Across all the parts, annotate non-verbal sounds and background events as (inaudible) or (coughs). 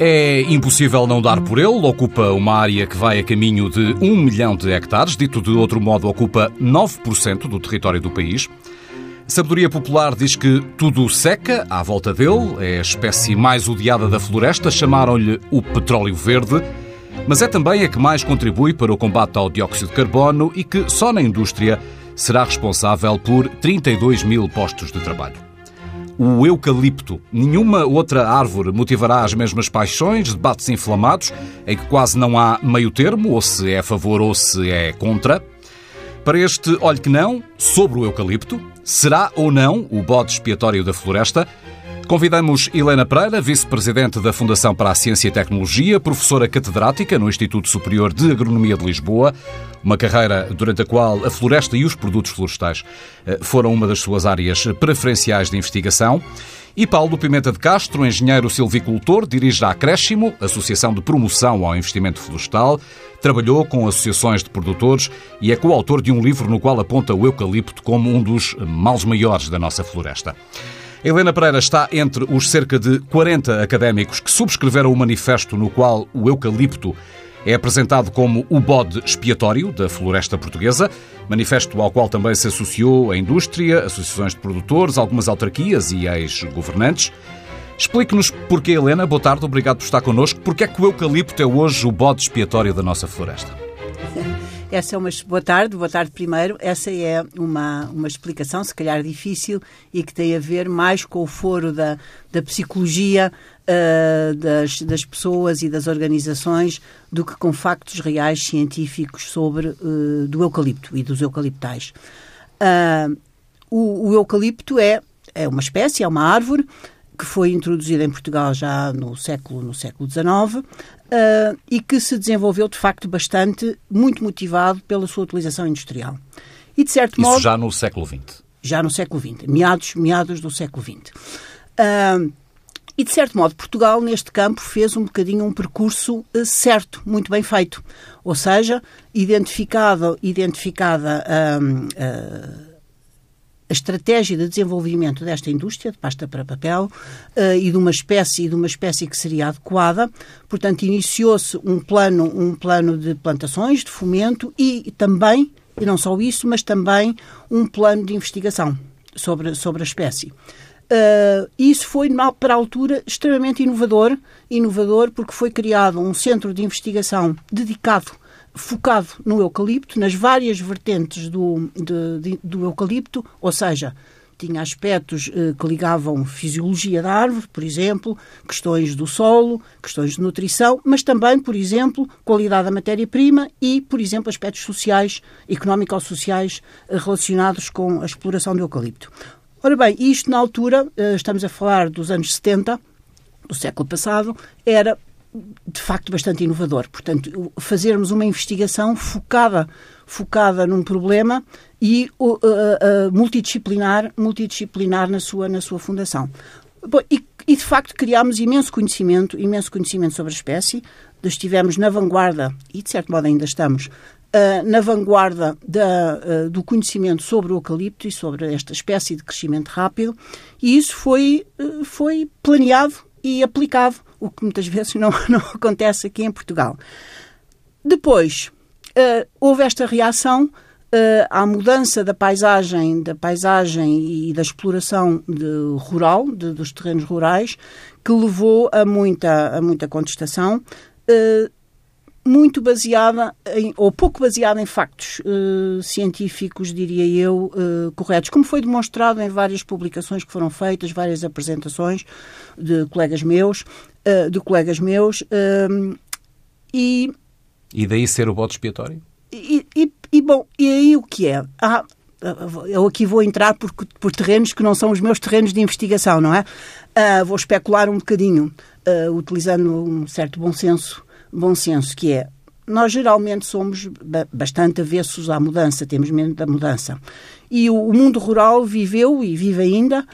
É impossível não dar por ele. Ocupa uma área que vai a caminho de 1 milhão de hectares. Dito de outro modo, ocupa 9% do território do país. Sabedoria popular diz que tudo seca à volta dele. É a espécie mais odiada da floresta. Chamaram-lhe o petróleo verde. Mas é também a que mais contribui para o combate ao dióxido de carbono e que, só na indústria, será responsável por 32 mil postos de trabalho o eucalipto. Nenhuma outra árvore motivará as mesmas paixões, debates inflamados, em que quase não há meio termo, ou se é a favor ou se é contra. Para este Olhe que Não, sobre o eucalipto, será ou não o bode expiatório da floresta? Convidamos Helena Pereira, vice-presidente da Fundação para a Ciência e Tecnologia, professora catedrática no Instituto Superior de Agronomia de Lisboa, uma carreira durante a qual a floresta e os produtos florestais eh, foram uma das suas áreas preferenciais de investigação. E Paulo Pimenta de Castro, engenheiro silvicultor, dirige a Acréscimo, Associação de Promoção ao Investimento Florestal, trabalhou com associações de produtores e é coautor de um livro no qual aponta o eucalipto como um dos males maiores da nossa floresta. Helena Pereira está entre os cerca de 40 académicos que subscreveram o manifesto no qual o eucalipto é apresentado como o bode expiatório da floresta portuguesa, manifesto ao qual também se associou a indústria, associações de produtores, algumas autarquias e ex-governantes. Explique-nos porquê, Helena. Boa tarde, obrigado por estar connosco. Porquê é que o eucalipto é hoje o bode expiatório da nossa floresta? Essa é uma boa tarde, boa tarde primeiro. Essa é uma, uma explicação, se calhar difícil, e que tem a ver mais com o foro da, da psicologia uh, das, das pessoas e das organizações do que com factos reais científicos sobre uh, do eucalipto e dos eucaliptais. Uh, o, o eucalipto é, é uma espécie, é uma árvore que foi introduzida em Portugal já no século, no século XIX, uh, e que se desenvolveu, de facto, bastante, muito motivado pela sua utilização industrial. E, de certo Isso modo... já no século XX? Já no século XX, meados, meados do século XX. Uh, e, de certo modo, Portugal, neste campo, fez um bocadinho um percurso uh, certo, muito bem feito. Ou seja, identificado, identificada uh, a estratégia de desenvolvimento desta indústria de pasta para papel uh, e de uma espécie de uma espécie que seria adequada. Portanto, iniciou-se um plano um plano de plantações, de fomento e também e não só isso, mas também um plano de investigação sobre sobre a espécie. Uh, isso foi, para a altura, extremamente inovador, inovador porque foi criado um centro de investigação dedicado focado no eucalipto, nas várias vertentes do, de, de, do eucalipto, ou seja, tinha aspectos eh, que ligavam fisiologia da árvore, por exemplo, questões do solo, questões de nutrição, mas também, por exemplo, qualidade da matéria-prima e, por exemplo, aspectos sociais, económico-sociais eh, relacionados com a exploração do eucalipto. Ora bem, isto na altura, eh, estamos a falar dos anos 70, do século passado, era de facto bastante inovador. Portanto, fazermos uma investigação focada focada num problema e uh, uh, multidisciplinar multidisciplinar na sua na sua fundação. Bom, e, e, de facto criámos imenso conhecimento imenso conhecimento sobre a espécie. Estivemos na vanguarda e de certo modo ainda estamos uh, na vanguarda da, uh, do conhecimento sobre o eucalipto e sobre esta espécie de crescimento rápido e isso foi uh, foi planeado e aplicado o que muitas (laughs) vezes não, não acontece aqui em Portugal. Depois, uh, houve esta reação uh, à mudança da paisagem, da paisagem e da exploração de, rural, de, dos terrenos rurais, que levou a muita, a muita contestação. Uh, muito baseada em, ou pouco baseada em factos uh, científicos, diria eu, uh, corretos, como foi demonstrado em várias publicações que foram feitas, várias apresentações de colegas meus, uh, de colegas meus, e... E daí ser o bote expiatório? E, e, e, bom, e aí o que é? Ah, eu aqui vou entrar por, por terrenos que não são os meus terrenos de investigação, não é? vou especular um bocadinho, utilizando um certo bom senso bom senso, que é nós geralmente somos bastante avessos à mudança, temos medo da mudança. E o, mundo rural viveu e vive ainda uh,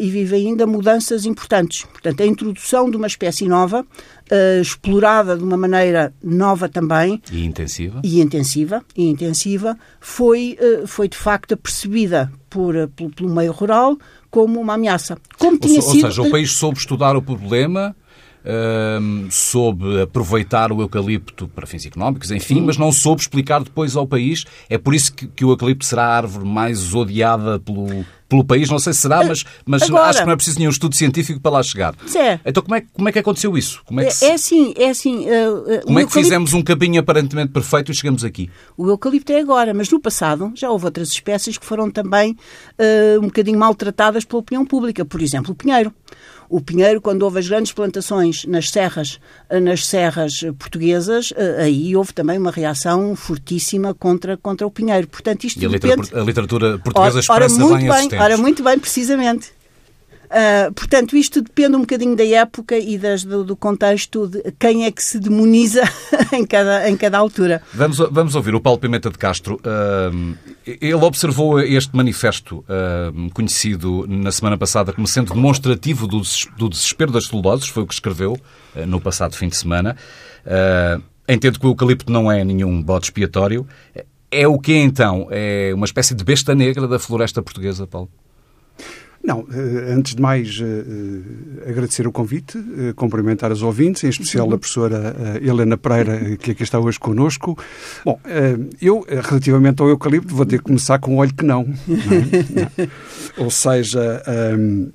e vive ainda mudanças importantes. Portanto, a introdução de uma espécie nova, uh, explorada de uma maneira nova também e intensiva, e intensiva, e intensiva, foi uh, foi de facto percebida por pelo, pelo meio rural como uma ameaça. Como tinha ou, sido... ou seja, o país soube estudar o problema soube aproveitar o eucalipto para fins económicos, enfim, mas não soube explicar depois ao país. É por isso que, que o eucalipto será a árvore mais odiada pelo, pelo país, não sei se será, mas, mas Agora, acho que não é preciso nenhum estudo científico para lá chegar. É. Então como é, como é que aconteceu isso? Como é que, se, É assim, é assim. uh, uh, como é que eucalipto- fizemos um caminho aparentemente perfeito e chegamos aqui? O eucalipto é agora, mas no passado já houve outras espécies que foram também uh, um bocadinho maltratadas pela opinião pública. Por exemplo, o pinheiro. O pinheiro, quando houve as grandes plantações nas serras, uh, nas serras portuguesas, uh, aí houve também uma reação fortíssima contra, contra o pinheiro. Portanto, isto E a depende... literatura, a literatura portuguesa Ora, ora, expressa muito bem, bem, ora, muito bem, precisamente. Ah, portanto, isto depende um bocadinho da época e das- do, do contexto de quem é que se demoniza (laughs) em cada, em cada altura. Vamos, vamos ouvir o Paulo Pimenta de Castro. Ahm, ele observou este manifesto ahm, conhecido na semana passada como sendo demonstrativo do, do desespero das celuloses, foi o que escreveu no passado fim de semana. Entendo que o eucalipto não é nenhum bode expiatório. É o que então? É uma espécie de besta negra da floresta portuguesa, Paulo? Não, eh, antes de mais, eh, eh, agradecer o convite, cumprimentar os ouvintes, em especial a professora Helena Pereira, que aqui está hoje connosco. Bom, eu, relativamente ao eucalipto, vou ter que começar com o olho que não. não é? (laughs) Não. Ou seja, ehm,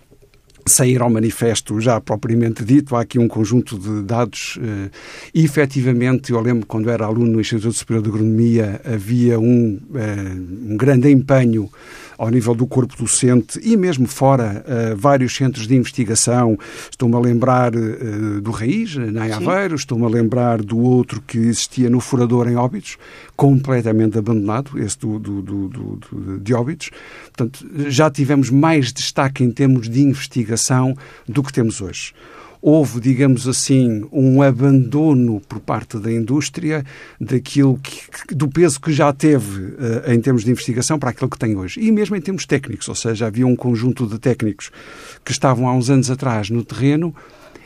sair ao manifesto já propriamente dito, há aqui um conjunto de dados eh, e efetivamente, eu lembro quando era aluno no Instituto Superior de Agronomia, havia um, eh, um grande empenho ao nível do corpo docente e mesmo fora, eh, vários centros de investigação. Estou-me a lembrar eh, do Raiz, na Aveiro, estou-me a lembrar do outro que existia no Furador em Óbidos, completamente abandonado, esse do, do, do, do- do- de Óbidos. Portanto, já tivemos mais destaque em termos de investigação do que temos hoje houve, digamos assim, um abandono por parte da indústria daquilo que, do peso que já teve eh, em termos de investigação para aquilo que tem hoje. E mesmo em termos técnicos, ou seja, havia um conjunto de técnicos que estavam há uns anos atrás no terreno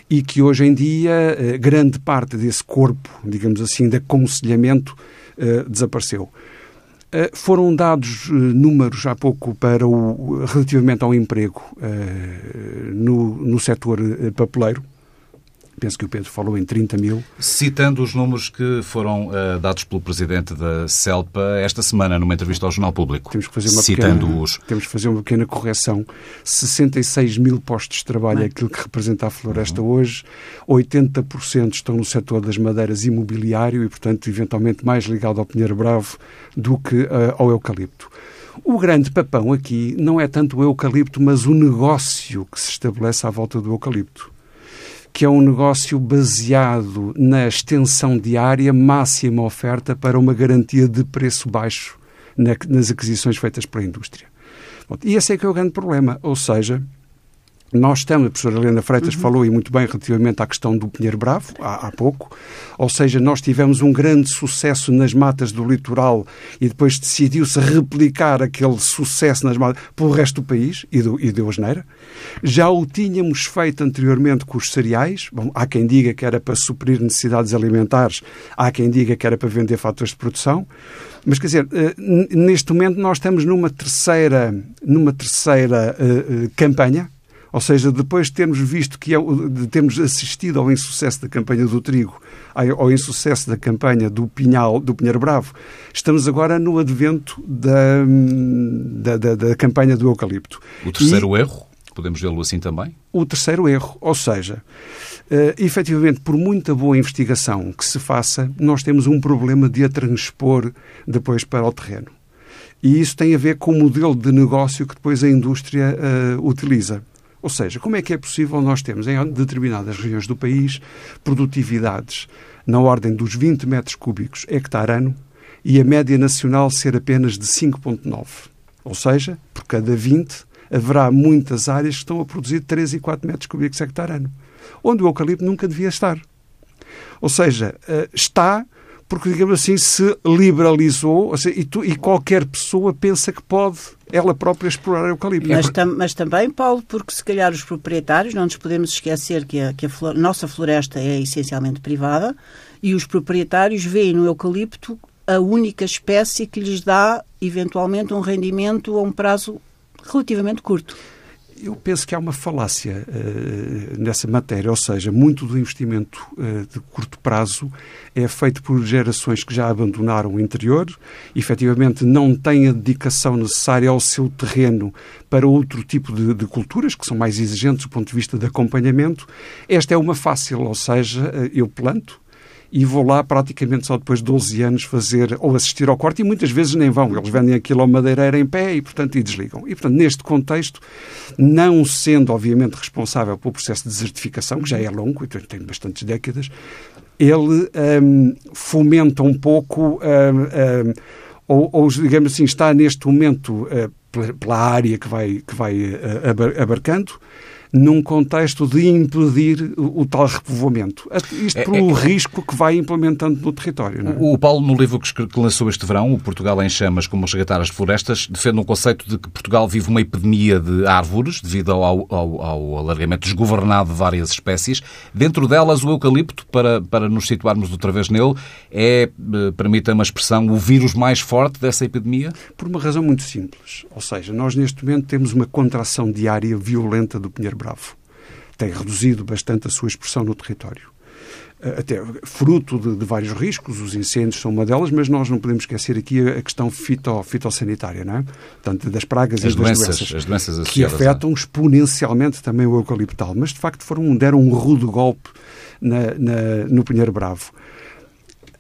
e que hoje em dia eh, grande parte desse corpo, digamos assim, de aconselhamento eh, desapareceu. Uh, foram dados uh, números há pouco para o, relativamente ao emprego uh, no, no setor papeleiro. Penso que o Pedro falou em 30 mil. Citando os números que foram ah, dados pelo presidente da CELPA esta semana, numa entrevista ao Jornal Público. Temos que fazer uma Citando-os. pequena, temos que fazer uma pequena correção. 66 mil postos de trabalho é aquilo que representa a floresta hoje. 80% estão no setor das madeiras imobiliário e, portanto, eventualmente mais ligado ao pinheiro bravo do que ah, ao eucalipto. O grande papão aqui não é tanto o eucalipto, mas o negócio que se estabelece à volta do eucalipto que é um negócio baseado na extensão diária, máxima oferta para uma garantia de preço baixo na- nas aquisições feitas pela indústria. E esse é que é o grande problema, ou seja, nós estamos, a professora Helena Freitas falou e muito bem relativamente à questão do Pinheiro Bravo, há, há pouco, ou seja, nós tivemos um grande sucesso nas matas do litoral e depois decidiu-se replicar aquele sucesso nas matas pelo resto do país e, do, e deu asneira. Já o tínhamos feito anteriormente com os cereais, Bom, há quem diga que era para suprir necessidades alimentares, há quem diga que era para vender fatores de produção, mas quer dizer, eh, neste momento nós estamos numa terceira, numa terceira eh, eh, campanha, ou seja, depois de termos visto que é, de termos assistido ao insucesso da campanha do trigo, ao insucesso da campanha do pinhal, do pinheiro bravo, estamos agora no advento da, da, da- da campanha do eucalipto. O terceiro erro, podemos vê-lo assim também? o terceiro erro, ou seja, eh, efetivamente, por muita boa investigação que se faça, nós temos um problema de a transpor depois para o terreno. E isso tem a ver com o modelo de negócio que depois a indústria eh, utiliza. Ou seja, como é que é possível nós termos em determinadas regiões do país produtividades na ordem dos 20 metros cúbicos hectare ano e a média nacional ser apenas de 5,9? Ou seja, por cada 20 haverá muitas áreas que estão a produzir 3 e 4 metros cúbicos hectare ano, onde o eucalipto nunca devia estar. Ou seja, eh, está porque, digamos assim, se liberalizou ou seja, e, tu- e qualquer pessoa pensa que pode ela própria explorar o eucalipto. Mas, tam- mas também, Paulo, porque se calhar os proprietários, não nos podemos esquecer que a, que a flor- nossa floresta é essencialmente privada e os proprietários veem no eucalipto a única espécie que lhes dá, eventualmente, um rendimento a um prazo relativamente curto. Eu penso que há uma falácia uh, nessa matéria, ou seja, muito do investimento uh, de curto prazo é feito por gerações que já abandonaram o interior, efetivamente não têm a dedicação necessária ao seu terreno para outro tipo de, de culturas, que são mais exigentes do ponto de vista de acompanhamento. Esta é uma fácil, ou seja, uh, eu planto, e vou lá praticamente só depois de 12 anos fazer ou assistir ao corte e muitas vezes nem vão. Eles vendem aquilo ao madeireiro em pé e, portanto, e desligam. E, portanto, neste contexto, não sendo, obviamente, responsável pelo processo de desertificação, que já é longo e tem bastantes décadas, ele um, fomenta um pouco, um, um, ou, ou, digamos assim, está neste momento uh, pela área que vai, que vai uh, abarcando, num contexto de impedir o, o tal repovoamento. Isto é, pelo é, risco que vai implementando no território. É? O, Paulo, no livro que, que lançou este verão, O Portugal em Chamas, como resgatar as florestas, defende um conceito de que Portugal vive uma epidemia de árvores devido ao, ao, ao alargamento desgovernado de várias espécies. Dentro delas, o eucalipto, para, para nos situarmos outra vez nele, é, eh, permita uma expressão, o vírus mais forte dessa epidemia? Por uma razão muito simples. Ou seja, nós neste momento temos uma contração diária violenta do pinheiro bravo. Tem reduzido bastante a sua expressão no território. Eh, até fruto de, de, vários riscos, os incêndios são uma delas, mas nós não podemos esquecer aqui a, questão fito, fitossanitária, não é? Portanto, das pragas as e das doenças, doenças, as doenças que afetam exponencialmente também o eucaliptal, mas de facto foram, deram um rude golpe na, na, no Pinheiro Bravo.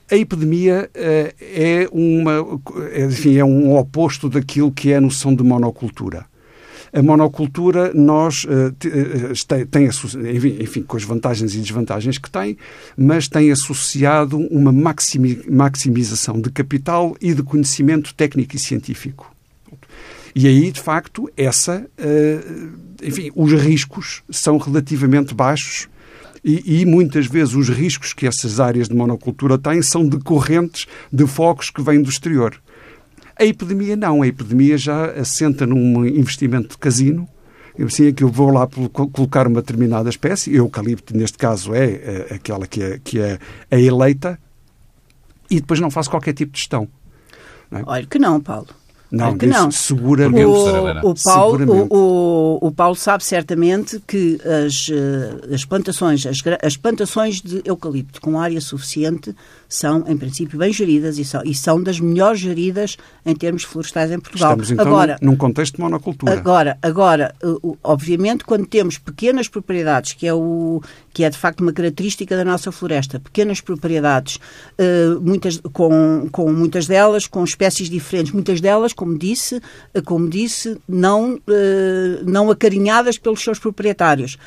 A epidemia uh, é, uma, é, enfim, é um oposto daquilo que é a noção de monocultura. A monocultura, nós, uh, tem, enfim, com as vantagens e desvantagens que tem, mas tem associado uma maximização de capital e de conhecimento técnico e científico. E aí, de facto, essa, uh, enfim, os riscos são relativamente baixos e, e, muitas vezes os riscos que essas áreas de monocultura têm são decorrentes de focos que vêm do exterior. A epidemia não. A epidemia já assenta num investimento de casino, assim é que eu vou lá colocar uma determinada espécie, eucalipto neste caso é, é aquela que é, que é a eleita, e depois não faço qualquer tipo de gestão. Não é? Olha que não, Paulo. Não, que não. seguramente. O, o, Paulo, seguramente. O, o, Paulo sabe certamente que as, eh, as plantações, as, as plantações de eucalipto com área suficiente são, em princípio, bem geridas e são, e são das melhores geridas em termos florestais em Portugal. Estamos, então, agora, num contexto de monocultura. Agora, agora, obviamente, quando temos pequenas propriedades, que é, o, que é de facto uma característica da nossa floresta, pequenas propriedades, eh, muitas, com, com muitas delas com espécies diferentes, muitas delas, como disse, eh, como disse não, eh, não acarinhadas pelos seus proprietários.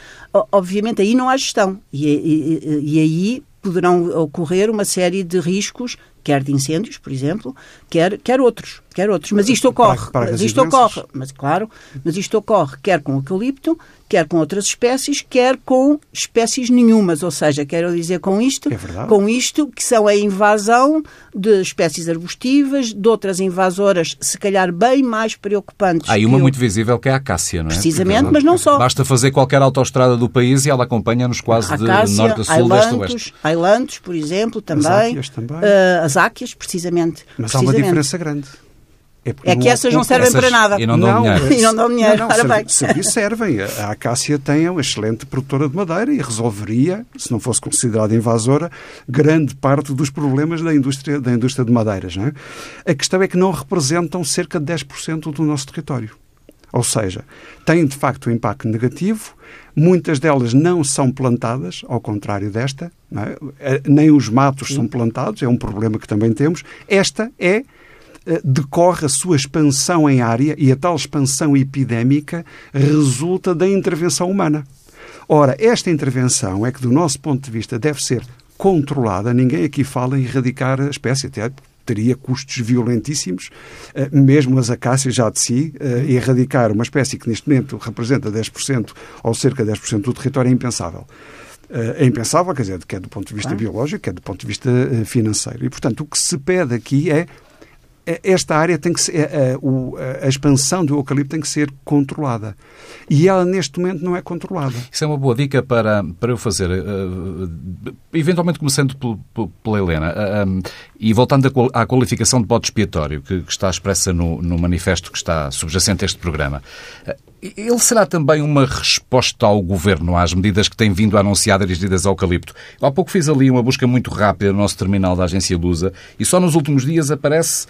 Obviamente, aí não há gestão. E, e, e aí poderão ocorrer uma série de riscos, quer de incêndios, por exemplo, quer, quer outros, quer outros. Mas isto ocorre, mas isto ocorre, mas claro, mas isto ocorre quer com eucalipto, quer com outras espécies, quer com espécies nenhumas. Ou seja, quero dizer com isto, é com isto que são a invasão de espécies arbustivas, de outras invasoras, se calhar bem mais preocupantes. Há aí uma muito visível que é a acácia, não é? Precisamente, Porque mas não só. Basta fazer qualquer autoestrada do país e ela acompanha-nos quase acácia, de norte a sul, leste a oeste. Ailantos, por exemplo, também. As áquias também. Uh, as áquias, precisamente. Mas precisamente. há uma diferença grande. É, é que essas não servem essas para nada. E não dão não, dinheiro. (laughs) E não dão dinheiro. Não, não, serviço servem. A Acácia tem uma excelente produtora de madeira e resolveria, se não fosse considerada invasora, grande parte dos problemas da indústria, da indústria de madeiras. Não é? A questão é que não representam cerca de 10% do nosso território. Ou seja, têm de facto um impacto negativo, muitas delas não são plantadas, ao contrário desta, é? nem os matos são plantados, é um problema que também temos. Esta é eh, decorre a sua expansão em área e a tal expansão epidémica resulta da intervenção humana. Ora, esta intervenção é que, do nosso ponto de vista, deve ser controlada. Ninguém aqui fala em erradicar a espécie, até teria custos violentíssimos, eh, mesmo as acácias já de si, eh, erradicar uma espécie que neste momento representa 10% ou cerca de 10% do território é impensável. É impensável, quer dizer, quer do ponto de vista biológico, quer do ponto de vista financeiro. E, portanto, o que se pede aqui é é, esta área tem que ser, a, é, é, a, a, expansão do eucalipto tem que ser controlada. E ela, neste momento, não é controlada. Isso é uma boa dica para, para eu fazer, uh, eventualmente começando pela Helena, uh, e voltando à qualificação de bode expiatório, que, que está expressa no, no, manifesto que está subjacente a este programa. Uh, ele será também uma resposta ao governo às medidas que tem vindo a anunciar dirigidas ao eucalipto. Eu há pouco fiz ali uma busca muito rápida no nosso terminal da agência Lusa e só nos últimos dias aparece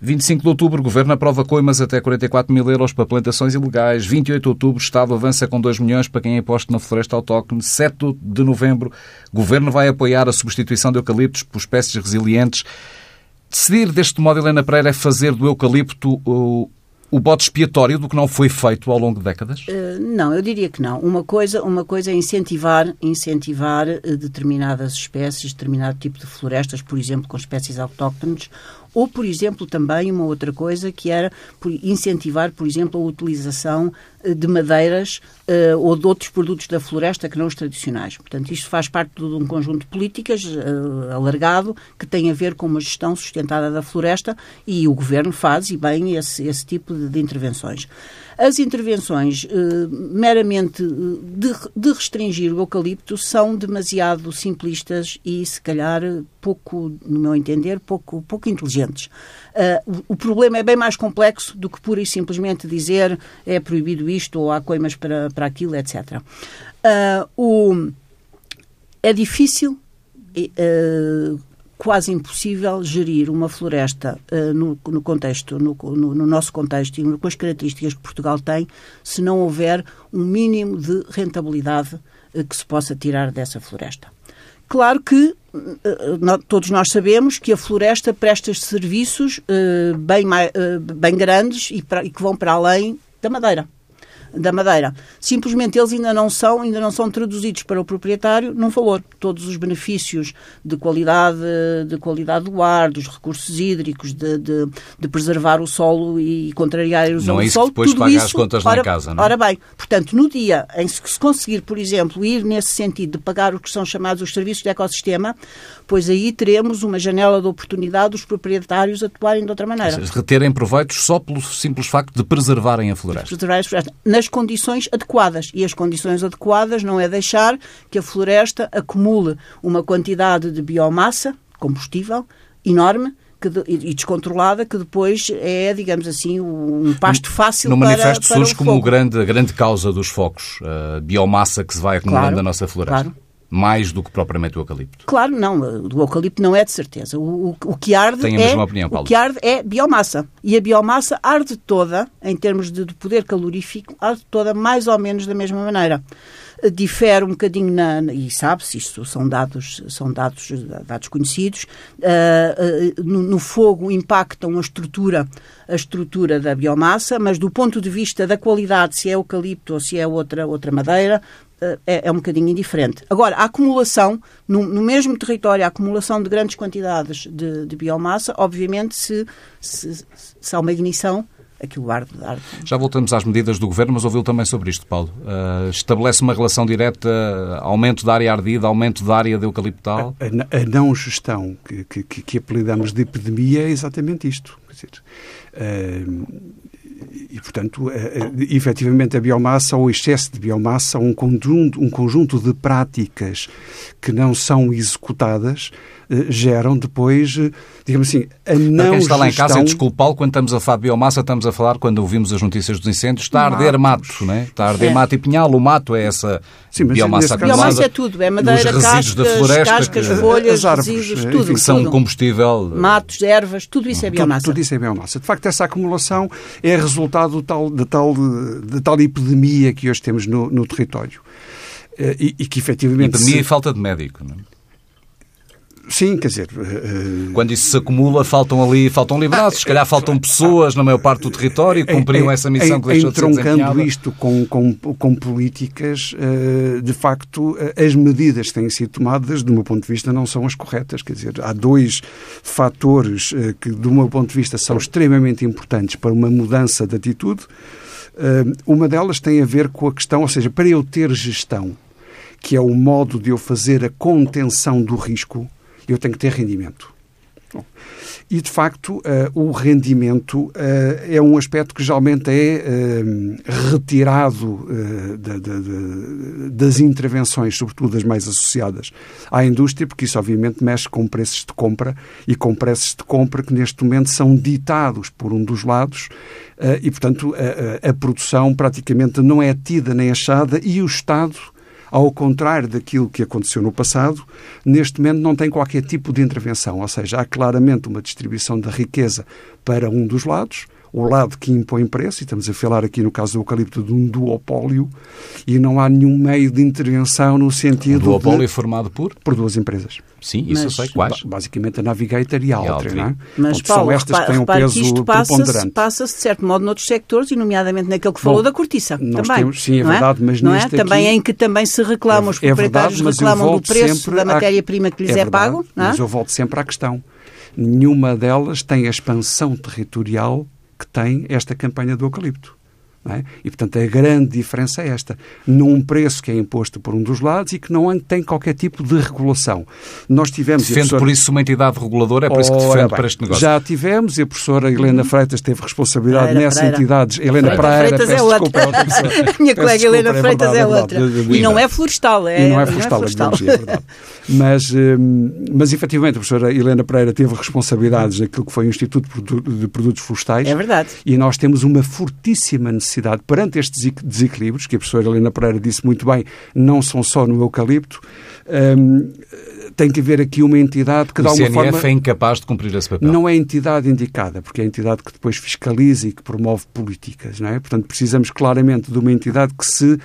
25 de outubro, Governo aprova coimas até 44 mil euros para plantações ilegais. 28 de outubro, Estado avança com 2 milhões para quem é na floresta autóctone. 7 de novembro, Governo vai apoiar a substituição de eucaliptos por espécies resilientes. Decidir deste modo, Helena Pereira, é fazer do eucalipto o, o bote expiatório do que não foi feito ao longo de décadas? Uh, não, eu diria que não. Uma coisa, uma coisa é incentivar, incentivar uh, determinadas espécies, determinado tipo de florestas, por exemplo, com espécies autóctones, ou, por exemplo, também uma outra coisa que era incentivar, por exemplo, a utilização eh, de madeiras uh, ou de outros produtos da floresta que não os tradicionais. Portanto, isto faz parte de um conjunto de políticas uh, alargado que tem a ver com uma gestão sustentada da floresta e o Governo faz, e bem, esse, esse tipo de, de intervenções. As intervenções eh, meramente de, de, restringir o eucalipto são demasiado simplistas e, se calhar, pouco, no meu entender, pouco, pouco inteligentes. Uh, o, problema é bem mais complexo do que pura e simplesmente dizer é proibido isto ou há coimas para, para aquilo, etc. Uh, o, é difícil uh, quase impossível gerir uma floresta no, no, contexto, no, no, no, nosso contexto e com as características que Portugal tem, se não houver um mínimo de rentabilidade que se possa tirar dessa floresta. Claro que uh, todos nós sabemos que a floresta presta serviços bem, bem grandes e, pra, e que vão para além da madeira da Madeira. Simplesmente eles ainda não são, ainda não são traduzidos para o proprietário num valor. Todos os benefícios de qualidade, de qualidade do ar, dos recursos hídricos, de, de, de preservar o solo e contrariar erosão não é isso solo. depois tudo paga as contas em casa, não é? Ora bem, portanto, no dia em que se conseguir, por exemplo, ir nesse sentido de pagar o que são chamados os serviços de ecossistema, pois aí teremos uma janela de oportunidade dos proprietários atuarem de outra maneira. Reterem proveitos só pelo simples facto de preservarem a floresta. Preservarem a floresta. Nas condições adequadas. E as condições adequadas não é deixar que a floresta acumule uma quantidade de biomassa, combustível, enorme, de, e descontrolada que depois é, digamos assim, um pasto fácil no para, manifesto para surge como grande, a grande causa dos focos, a biomassa que se vai acumulando claro, na nossa floresta. Claro mais do que propriamente o eucalipto? Claro, não. O eucalipto não é de certeza. O, o, o que arde Tenho a é, mesma opinião, Paulo. O que arde é biomassa. E a biomassa arde toda, em termos de, de poder calorífico, arde toda mais ou menos da mesma maneira. Difere um bocadinho na, e sabe-se, isto são dados, são dados, dados conhecidos, uh, uh, no, no fogo impactam a estrutura, a estrutura da biomassa, mas do ponto de vista da qualidade, se é eucalipto ou se é outra, outra madeira, é, é, um bocadinho indiferente. Agora, a acumulação, no, no, mesmo território, a acumulação de grandes quantidades de, de biomassa, obviamente, se, se, se há uma ignição, aquilo arde, arde. Já voltamos às medidas do Governo, mas ouviu também sobre isto, Paulo. Uh, estabelece uma relação direta, aumento da área ardida, aumento da área de eucaliptal? A, a, a não gestão que, que, que apelidamos de epidemia é exatamente isto. Quer dizer, uh, e, portanto, é, é, efetivamente a biomassa ou o excesso de biomassa, um conjunto, um conjunto de práticas que não são executadas, eh, geram depois, eh, digamos assim, a não Para quem está lá em casa, é desculpá-lo, quando estamos a falar de biomassa, estamos a falar, quando ouvimos as notícias dos incêndios, está a arder mato, né? está a arder é. mato e pinhal, o mato é essa Sim, biomassa acumulada. Biomassa é tudo, é madeira, cascas, da floresta, cascas, que, folhas, árvores, resíduos, tudo. Enfim, que são tudo. combustível. Matos, ervas, tudo isso é biomassa. Tudo, tudo, isso é biomassa. De facto, essa acumulação é resultado de tal, de tal, de tal epidemia que hoje temos no, no território. Eh, e, e, que efetivamente. Epidemia se... e falta de médico, não é? Sim, quer dizer. Uh... Quando isso se acumula, faltam ali, faltam livrados, se calhar faltam pessoas na maior parte do território que cumpriam essa missão que deixou de ser Entroncando isto com, com, com políticas, uh, de facto, as medidas que têm sido tomadas, do meu ponto de vista, não são as corretas. Quer dizer, há dois fatores que, do meu ponto de vista, são extremamente importantes para uma mudança de atitude. uma delas tem a ver com a questão, ou seja, para eu ter gestão, que é o modo de eu fazer a contenção do risco, eu tenho que ter rendimento. E, de facto, uh, o rendimento uh, é um aspecto que geralmente é uh, retirado das intervenções, sobretudo das mais associadas à indústria, porque isso, obviamente, mexe com preços de compra e com preços de compra que, neste momento, são ditados por um dos lados e, portanto, a, a, a produção praticamente não é tida nem achada e o Estado ao contrário daquilo que aconteceu no passado, neste momento não tem qualquer tipo de intervenção, ou seja, há claramente uma distribuição da riqueza para um dos lados, o lado que impõe preço, e estamos a falar aqui no caso do eucalipto de um duopólio, e não há nenhum meio de intervenção no sentido. O duopólio de, é formado por? Por duas empresas. Sim, isso Mas, eu sei. Quais? Basicamente a Navigator e a Altri, não é? Mas, Paulo, são estas repare, que têm um peso que isto passa-se, passa de certo modo noutros sectores, e nomeadamente naquele que falou Bom, da cortiça. Nós também, temos, sim, é verdade, é? mas não é? Também aqui, em que também se reclamam, os é, proprietários é verdade, reclamam do preço da matéria-prima que lhes é, é verdade, pago. Não é? Mas eu volto sempre à questão. Nenhuma delas tem a expansão territorial que tem esta campanha do eucalipto. É? E, portanto, a grande diferença é esta. Num preço que é imposto por um dos lados e que não tem qualquer tipo de regulação. Nós tivemos... Defende professora... por isso uma entidade reguladora, é por isso que defende bem, para este negócio. Já tivemos e a professora Helena uhum. Freitas teve responsabilidade Pereira. entidades. Helena Pereira, Freitas é outra. (laughs) a minha colega desculpa, Helena é Freitas é, é outra. E não é florestal. É, e não é florestal, não é, florestal. é verdade. Mas, hum, mas, efetivamente, a professora Helena Pereira teve responsabilidades naquilo que foi o Instituto de Produtos Florestais. É verdade. E nós temos uma fortíssima necessidade, perante estes desequilíbrios, que a professora Helena Pereira disse muito bem, não são só no eucalipto, um, tem que haver aqui uma entidade que, o alguma CNF forma... é incapaz de cumprir esse papel. Não é a entidade indicada, porque é a entidade que depois fiscaliza e que promove políticas, não é? Portanto, precisamos claramente de uma entidade que se uh,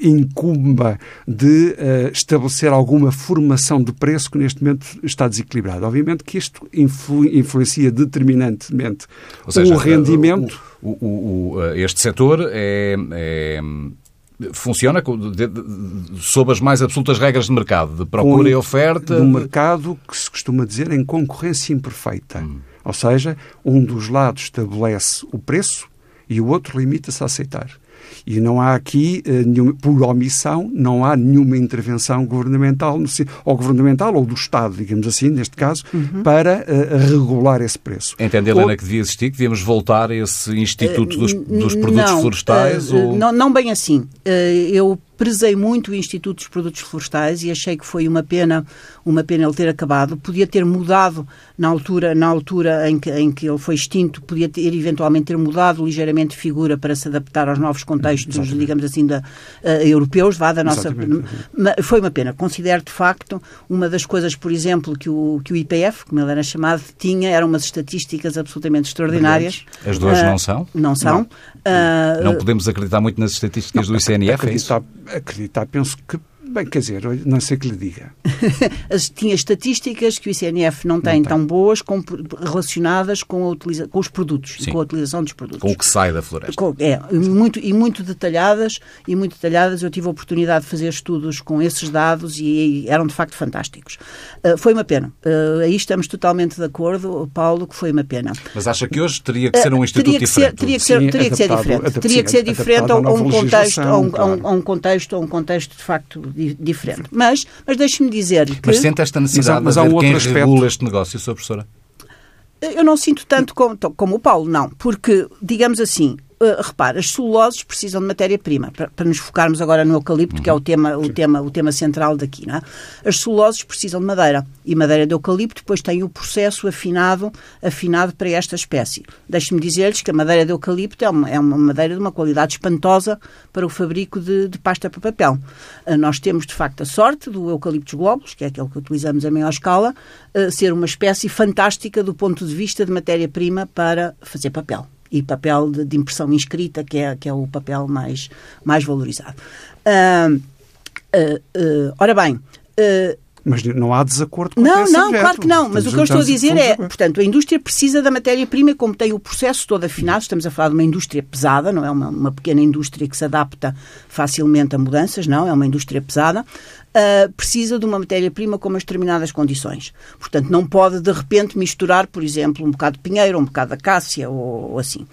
incumba de uh, estabelecer alguma formação de preço que neste momento está desequilibrado. Obviamente que isto influ influencia determinantemente seja, o rendimento... O, o, o, este setor é, é funciona sob as mais absolutas regras de mercado, de procura Com, e oferta. Do mercado que se costuma dizer em concorrência imperfeita. Hum. Ou seja, um dos lados estabelece o preço e o outro limita-se a aceitar. E não há aqui, eh, nenhuma, por omissão, não há nenhuma intervenção governamental, ou governamental ou do Estado, digamos assim, neste caso, uhum. para uh, regular esse preço. Entende, Helena, ou... que devia existir, que devíamos voltar a esse Instituto dos, dos Produtos não, Florestais? Uh, ou... não, não bem assim. Uh, eu prezei muito o Instituto dos Produtos Florestais e achei que foi uma pena, uma pena ele ter acabado. Podia ter mudado na altura, na altura em que, em que ele foi extinto, podia ter eventualmente ter mudado ligeiramente de figura para se adaptar aos novos contextos, Exatamente. digamos assim, da, uh, europeus, vá, da nossa. Foi uma pena. Considero de facto uma das coisas, por exemplo, que o, que o IPF, como ele era chamado, tinha, eram umas estatísticas absolutamente extraordinárias. As duas uh, não são? Não são. Não. Uh, não podemos acreditar muito nas estatísticas não, do ICNF, é isso? Acreditar, penso que Bem, quer dizer, não sei que lhe diga. (laughs) Tinha estatísticas que o ICNF não tem, não tem. tão boas com, relacionadas com, a utiliza, com os produtos Sim. com a utilização dos produtos. Com o que sai da floresta. Com, é, muito, e muito detalhadas, e muito detalhadas. Eu tive a oportunidade de fazer estudos com esses dados e, e eram de facto fantásticos. Uh, foi uma pena. Uh, aí estamos totalmente de acordo, Paulo, que foi uma pena. Mas acha que hoje teria que ser um uh, instituto teria diferente? Ser, teria que ser, Sim, teria que ser diferente. Teria que ser diferente a um contexto, a um, a um contexto, a um contexto de facto diferente. Mas, mas deixe-me dizer que... Mas sente esta necessidade mas há, mas de um quem aspecto... regula este negócio, Sra. Professora? Eu não sinto tanto como, como o Paulo, não. Porque, digamos assim, uh, repare, as celuloses precisam de matéria-prima, para, para, nos focarmos agora no eucalipto, uhum. que é o tema, o, tema, o tema central daqui. Não é? As celuloses precisam de madeira, e madeira de eucalipto depois tem o processo afinado, afinado para esta espécie. Deixe-me dizer-lhes que a madeira de eucalipto é uma, é uma madeira de uma qualidade espantosa para o fabrico de, de pasta para papel. Uh, nós temos, de facto, a sorte do eucalipto globos, que é aquele que utilizamos a maior escala, uh, ser uma espécie fantástica do ponto de vista de matéria-prima para fazer papel e papel de, de, impressão inscrita, que é, que é o papel mais, mais valorizado. Uh, uh, uh, ora bem, mas não há desacordo com Não, não, claro que não. Mas o que eu estou a dizer é, portanto, a indústria precisa da matéria-prima, como tem o processo todo afinado. Estamos a falar de uma indústria pesada, não é uma, uma pequena indústria que se adapta facilmente a mudanças, não, é uma indústria pesada. Uh, precisa de uma matéria-prima com umas determinadas condições. Portanto, não pode de repente misturar, por exemplo, um bocado de pinheiro, um bocado de acácia ou, ou assim.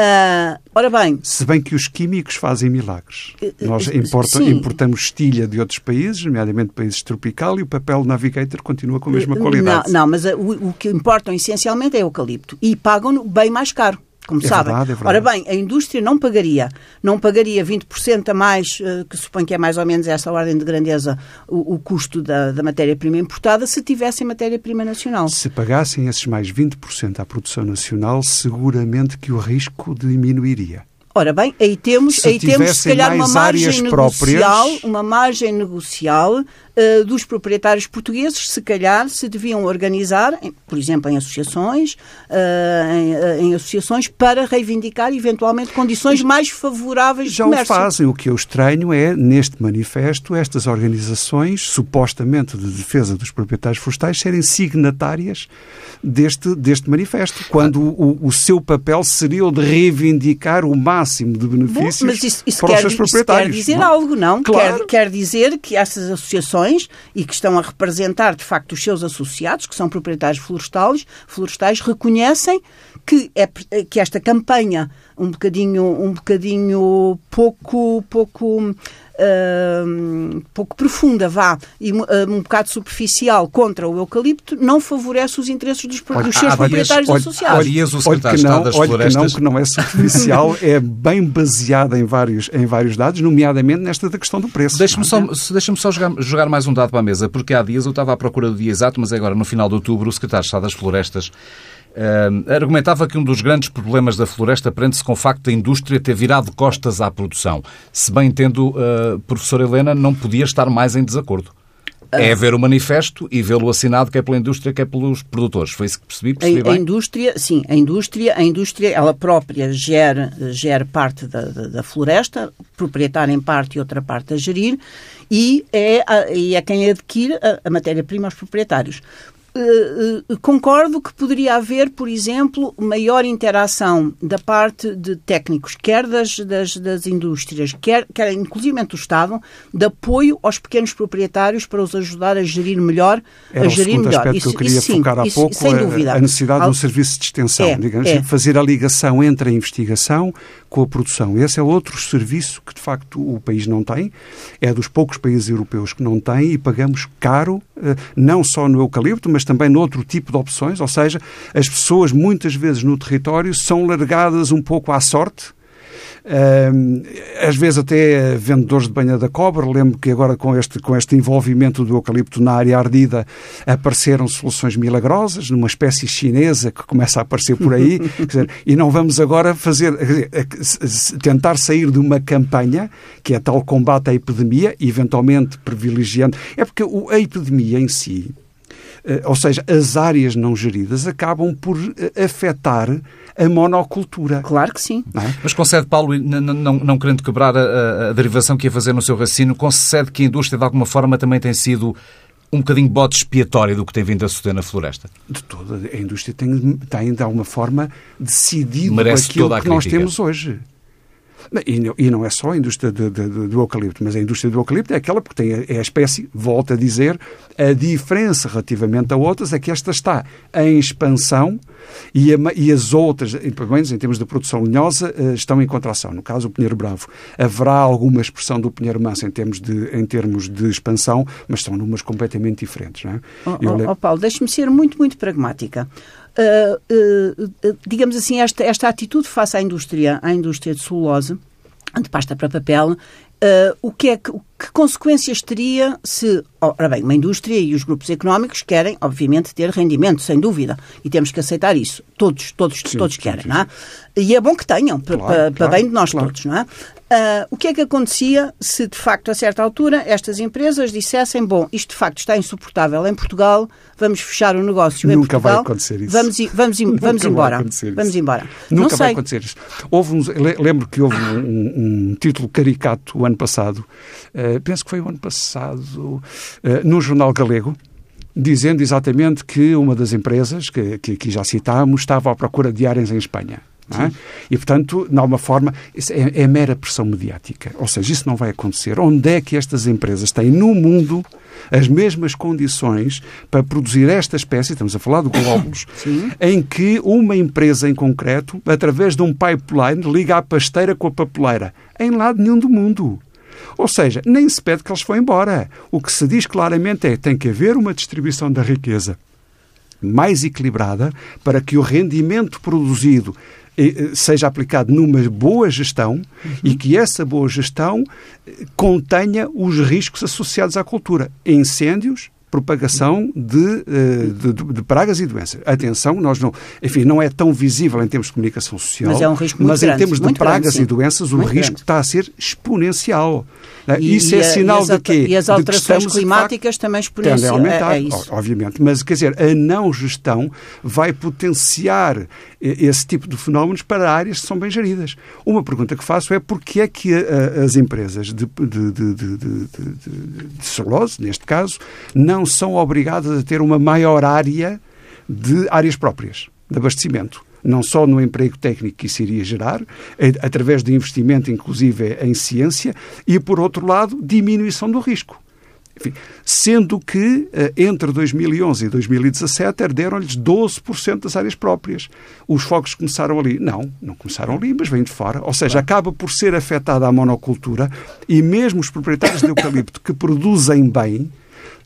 Uh, ora bem. Se bem que os químicos fazem milagres. Nós importa, importamos estilha de outros países, nomeadamente países tropical, e o papel Navigator continua com a mesma qualidade. Não, não mas o, o que importam essencialmente é o eucalipto. E pagam bem mais caro como é sabem. Verdade, é verdade. Ora bem, a indústria não pagaria, não pagaria 20% a mais, eh, que suponho que é mais ou menos essa ordem de grandeza, o, o custo da, da matéria-prima importada, se tivessem matéria-prima nacional. Se pagassem esses mais 20% à produção nacional, seguramente que o risco diminuiria. Ora bem, aí temos, se aí temos se calhar uma margem negocial, próprias... uma margem negocial uh, dos proprietários portugueses, se calhar se deviam organizar, em, por exemplo, em associações, uh, em, uh, em, associações para reivindicar eventualmente condições mais favoráveis Já de comércio. Já o fazem. O que eu estranho é, neste manifesto, estas organizações, supostamente de defesa dos proprietários florestais, serem signatárias deste, deste manifesto, quando o, o seu papel seria o de reivindicar o máximo de benefícios Bom, mas isso, isso para quer, os seus proprietários. Isso quer dizer não? algo, não? Claro. Quer, quer dizer que essas associações, e que estão a representar, de facto, os seus associados, que são proprietários florestais, florestais reconhecem que, é, que esta campanha um bocadinho, um bocadinho pouco, pouco pouco profunda, vá, e uh, um bocado superficial contra o eucalipto, não favorece os interesses dos, olha, dos seus proprietários associados. Olha, dias o secretário olha que não, das olha florestas... que não, que não é superficial, (laughs) é bem baseada em vários, em vários dados, nomeadamente nesta da questão do preço. Deixa-me só, deixa só jogar, jogar mais um dado para a mesa, porque há dias eu estava à procura do dia exato, mas agora, no final de outubro, o secretário de Estado das Florestas Uh, argumentava que um dos grandes problemas da floresta prende-se com o facto da indústria ter virado costas à produção. Se bem entendo, uh, professora Helena, não podia estar mais em desacordo. É ver o manifesto e vê-lo assinado, quer pela indústria, quer pelos produtores. Foi isso que percebi? percebi a, a, indústria, sim, a indústria, a indústria, ela própria gera, gera parte da, da, da floresta, proprietária em parte e outra parte a gerir, e é, a, e é quem adquire a, a matéria-prima aos proprietários. Uh, concordo que poderia haver, por exemplo, maior interação da parte de técnicos, quer das, das, das indústrias, quer, quer inclusive do Estado, de apoio aos pequenos proprietários para os ajudar a gerir melhor. Era a gerir o melhor. aspecto isso, que eu queria isso, focar há isso, pouco, sem dúvida. a necessidade Al... de um serviço de extensão, é, digamos, é. fazer a ligação entre a investigação com a produção. Esse é outro serviço que, de facto, o país não tem, é dos poucos países europeus que não tem e pagamos caro, eh, não só no eucalipto, mas também noutro tipo de opções, ou seja, as pessoas muitas vezes no território são largadas um pouco à sorte, às vezes até vendedores de banha da cobra. Lembro que agora com este, com este envolvimento do eucalipto na área ardida apareceram soluções milagrosas, numa espécie chinesa que começa a aparecer por aí. (laughs) dizer, e não vamos agora fazer, dizer, tentar sair de uma campanha que é tal combate à epidemia, eventualmente privilegiando. É porque a epidemia em si, eh, ou seja, as áreas não geridas acabam por eh, afetar a monocultura. Claro que sim. É? Mas concede, Paulo, não, não, não querendo quebrar a, a, derivação que ia fazer no seu raciocínio, concede que a indústria de alguma forma também tem sido um bocadinho bote expiatório do que tem vindo a suceder na floresta? De toda. A indústria tem, tem de alguma forma, decidido Merece aquilo que nós temos hoje. E não é só a indústria de, de, de, do eucalipto, mas a indústria do eucalipto é aquela porque tem a, é a espécie, volto a dizer, a diferença relativamente a outras é que esta está em expansão e, a, e as outras, pelo menos em termos de produção linhosa, eh, estão em contração. No caso, o pinheiro bravo. Haverá alguma expressão do pinheiro manso em termos de, em termos de expansão, mas são números completamente diferentes. Não é? oh, oh, oh, Paulo, deixe-me ser muito, muito pragmática. Uh, uh, digamos assim, esta, esta atitude face à indústria, à indústria de celulose, de pasta para papel, Uh, o que é que, que, consequências teria se, ora bem, uma indústria e os grupos económicos querem, obviamente, ter rendimento, sem dúvida, e temos que aceitar isso. Todos, todos, sim, todos querem, sim, sim. não é? E é bom que tenham, claro, para, claro, bem de nós claro. todos, não é? Uh, o que é que acontecia se, de facto, a certa altura, estas empresas dissessem: bom, isto de facto está insuportável em Portugal, vamos fechar o negócio Nunca em Portugal. Nunca vai acontecer isso. Vamos, vamos, (laughs) vamos embora. Vamos embora. Nunca Não vai sei. acontecer isso. Houve um, lembro que houve um, um, título caricato o ano passado, uh, penso que foi o ano passado, uh, no Jornal Galego, dizendo exatamente que uma das empresas, que, que aqui já citámos, estava à procura de áreas em Espanha. É? E, portanto, de alguma forma, é, é mera pressão mediática. Ou seja, isso não vai acontecer. Onde é que estas empresas têm no mundo as mesmas condições para produzir esta espécie, estamos a falar do glóbulos, (coughs) em que uma empresa em concreto, através de um pipeline, liga a pasteira com a papeleira. Em lado nenhum do mundo. Ou seja, nem se pede que eles vão embora. O que se diz claramente é que tem que haver uma distribuição da riqueza mais equilibrada para que o rendimento produzido seja aplicado numa boa gestão uhum. e que essa boa gestão eh, contenha os riscos associados à cultura. Incêndios, propagação de, eh, de, de, pragas e doenças. Atenção, nós não, enfim, não é tão visível em termos de comunicação social, mas, é um risco muito mas grande, em termos de pragas grande, e doenças, o muito risco grande. está a ser exponencial. E, Isso é e sinal a, de quê? E as de alterações estamos, climáticas facto, também a exponenciam. aumentar, é, é obviamente. Mas, quer dizer, a não gestão vai potenciar esse tipo de fenómenos para áreas que são bem geridas. Uma pergunta que faço é porquê é que a, as empresas de, de, de, de, de celulose, neste caso, não são obrigadas a ter uma maior área de áreas próprias de abastecimento não só no emprego técnico que isso iria gerar, através de investimento, inclusive, em ciência, e, por outro lado, diminuição do risco. Enfim, sendo que entre 2011 e 2017 herderam-lhes 12% das áreas próprias. Os fogos começaram ali. Não, não começaram ali, mas vêm de fora. Ou seja, acaba por ser afetada a monocultura e mesmo os proprietários de eucalipto que produzem bem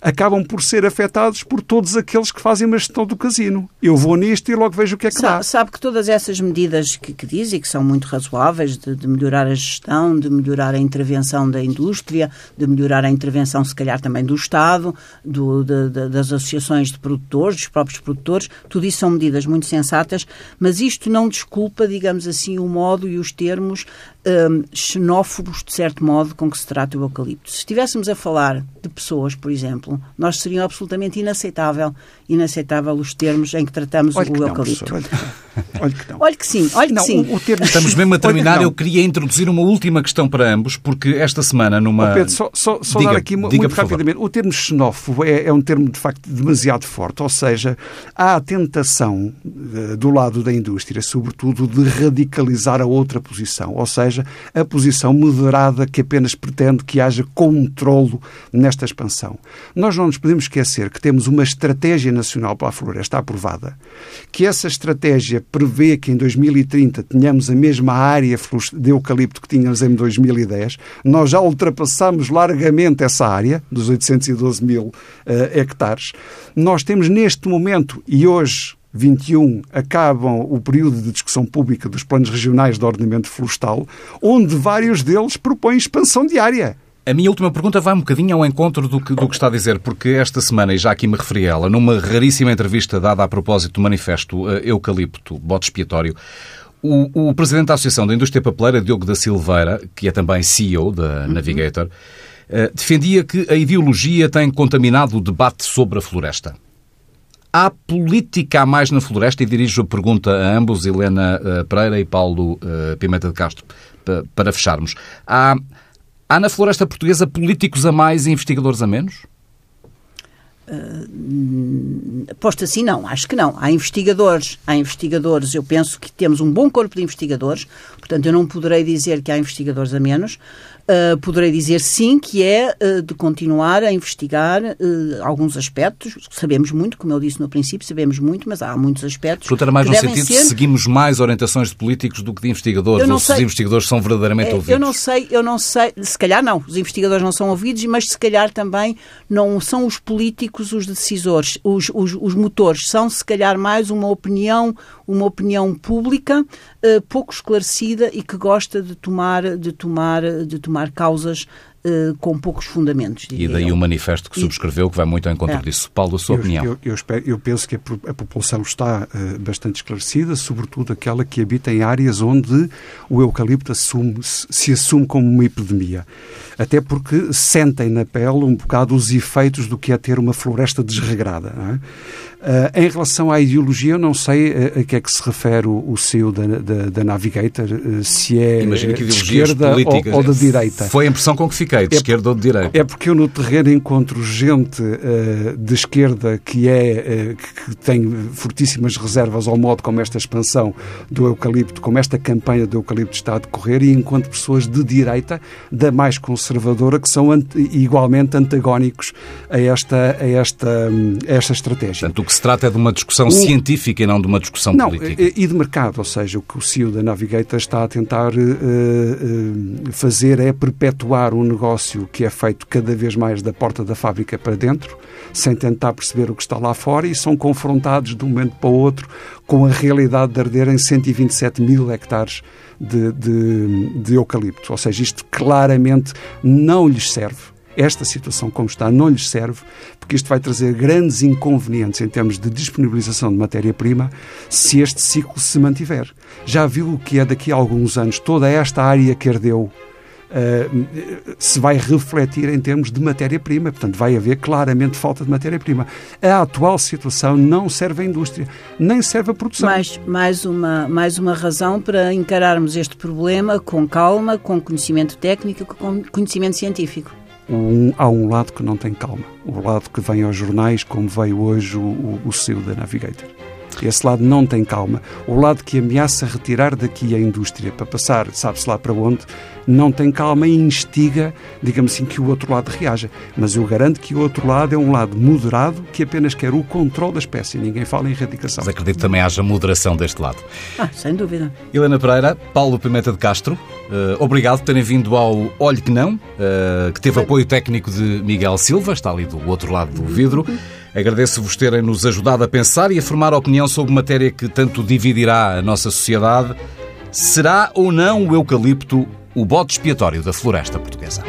acabam por ser afetados por todos aqueles que fazem uma gestão do casino. Eu vou nisto e logo vejo o que é que sabe, dá. Sabe que todas essas medidas que, que diz e que são muito razoáveis, de, de, melhorar a gestão, de melhorar a intervenção da indústria, de melhorar a intervenção, se calhar, também do Estado, do, de, de, das associações de produtores, dos próprios produtores, tudo isso são medidas muito sensatas, mas isto não desculpa, digamos assim, o modo e os termos um, xenófobos, de certo modo, com que se trata o eucalipto. Se estivéssemos a falar de pessoas, por exemplo, nós seria absolutamente inaceitável, inaceitável os termos em que tratamos olha o que eucalipto. Não, olha, que não. Olha que sim, olha que não, sim. O, o termo... (laughs) Estamos mesmo a terminar. Eu queria introduzir uma última questão para ambos, porque esta semana numa... Oh, Pedro, só, só, só diga, dar aqui diga, muito rapidamente. O termo xenófobo é, é, um termo, de facto, demasiado forte. Ou seja, há a tentação uh, do lado da indústria, sobretudo, de radicalizar a outra posição. Ou seja, a posição moderada que apenas pretende que haja controlo nesta expansão. Nós não nos podemos esquecer que temos uma estratégia nacional para a floresta aprovada, que essa estratégia prevê que em 2030 tenhamos a mesma área de eucalipto que tínhamos em 2010. Nós já ultrapassamos largamente essa área, dos 812 mil uh, hectares. Nós temos neste momento, e hoje 21 acabam o período de discussão pública dos planos regionais de ordenamento florestal, onde vários deles propõem expansão diária. A minha última pergunta vai um bocadinho ao encontro do que, do que está a dizer, porque esta semana, e já aqui me referi a ela, numa raríssima entrevista dada a propósito do manifesto uh, Eucalipto, bote expiatório, o, o, presidente da Associação da Indústria Papeleira, Diogo da Silveira, que é também CEO da Navigator, uh, defendia que a ideologia tem contaminado o debate sobre a floresta. Há política a mais na floresta? E dirijo a pergunta a ambos, Helena uh, Pereira e Paulo Pimenta de Castro, para fecharmos. Há Há na floresta portuguesa políticos a mais e investigadores a menos? Uh, posto assim, não, acho que não. Há investigadores, há investigadores, eu penso que temos um bom corpo de investigadores, portanto eu não poderei dizer que há investigadores a menos. Uh, poderei dizer sim que é uh, de continuar a investigar uh, alguns aspectos. Sabemos muito, como eu disse no princípio, sabemos muito, mas há muitos aspectos. Portanto, era mais no sentido ser... de seguimos mais orientações de políticos do que de investigadores, ou se os investigadores são verdadeiramente é, ouvidos. Eu não sei, eu não sei, se calhar não, os investigadores não são ouvidos, mas se calhar também não são os políticos os decisores, os, os, os motores, são se calhar mais uma opinião, uma opinião pública pouco esclarecida e que gosta de tomar, de tomar, de tomar causas uh, com poucos fundamentos. E daí eu. o manifesto que subscreveu, que vai muito ao encontro é. disso. Paulo, a sua eu, opinião? Eu, eu, espero, eu, penso que a, a população está uh, bastante esclarecida, sobretudo aquela que habita em áreas onde o eucalipto assume, se assume como uma epidemia. Até porque sentem na pele um bocado os efeitos do que é ter uma floresta desregrada. Uh, em relação à ideologia, eu não sei a, a que é que se refere o, o CEO da, da, da Navigator, uh, se é de esquerda ou, ou da direita. Foi a impressão com que fiquei de é, esquerda ou de direita. É porque eu no terreno encontro gente uh, de esquerda que, é, uh, que tem fortíssimas reservas ao modo como esta expansão do eucalipto, como esta campanha do eucalipto está a decorrer, e encontro pessoas de direita, da mais conservadora, que são igualmente antagónicos a esta, a esta, a esta estratégia. Portanto, o que se trata é de uma discussão o... científica e não de uma discussão não, política. E de mercado, ou seja, o que o CEO da Navigator está a tentar uh, fazer é perpetuar um negócio que é feito cada vez mais da porta da fábrica para dentro, sem tentar perceber o que está lá fora e são confrontados de um momento para o outro com a realidade de arder em 127 mil hectares de, de, de eucalipto. Ou seja, isto claramente não lhes serve esta situação como está não lhes serve, porque isto vai trazer grandes inconvenientes em termos de disponibilização de matéria-prima se este ciclo se mantiver. Já viu o que é daqui a alguns anos toda esta área que ardeu Uh, se vai refletir em termos de matéria-prima. Portanto, vai haver claramente falta de matéria-prima. A atual situação não serve à indústria, nem serve à produção. Mais, mais, uma, mais uma razão para encararmos este problema com calma, com conhecimento técnico, com conhecimento científico um, há um lado que não tem calma. O lado que vem aos jornais, como veio hoje o, o, o CEO da Navigator. Esse lado não tem calma. O lado que ameaça retirar daqui a indústria para passar, sabe-se lá para onde, não tem calma e instiga, digamos assim, que o outro lado reaja. Mas eu garanto que o outro lado é um lado moderado que apenas quer o controle da espécie. Ninguém fala em erradicação. Mas acredito que também haja moderação deste lado. Ah, sem dúvida. Helena Pereira, Paulo Pimenta de Castro, uh, obrigado por terem vindo ao Olhe que Não, uh, que teve apoio técnico de Miguel Silva, está ali do outro lado do vidro. Agradeço-vos terem nos ajudado a pensar e a formar opinião sobre matéria que tanto dividirá a nossa sociedade. Será ou não o eucalipto o bode expiatório da floresta portuguesa?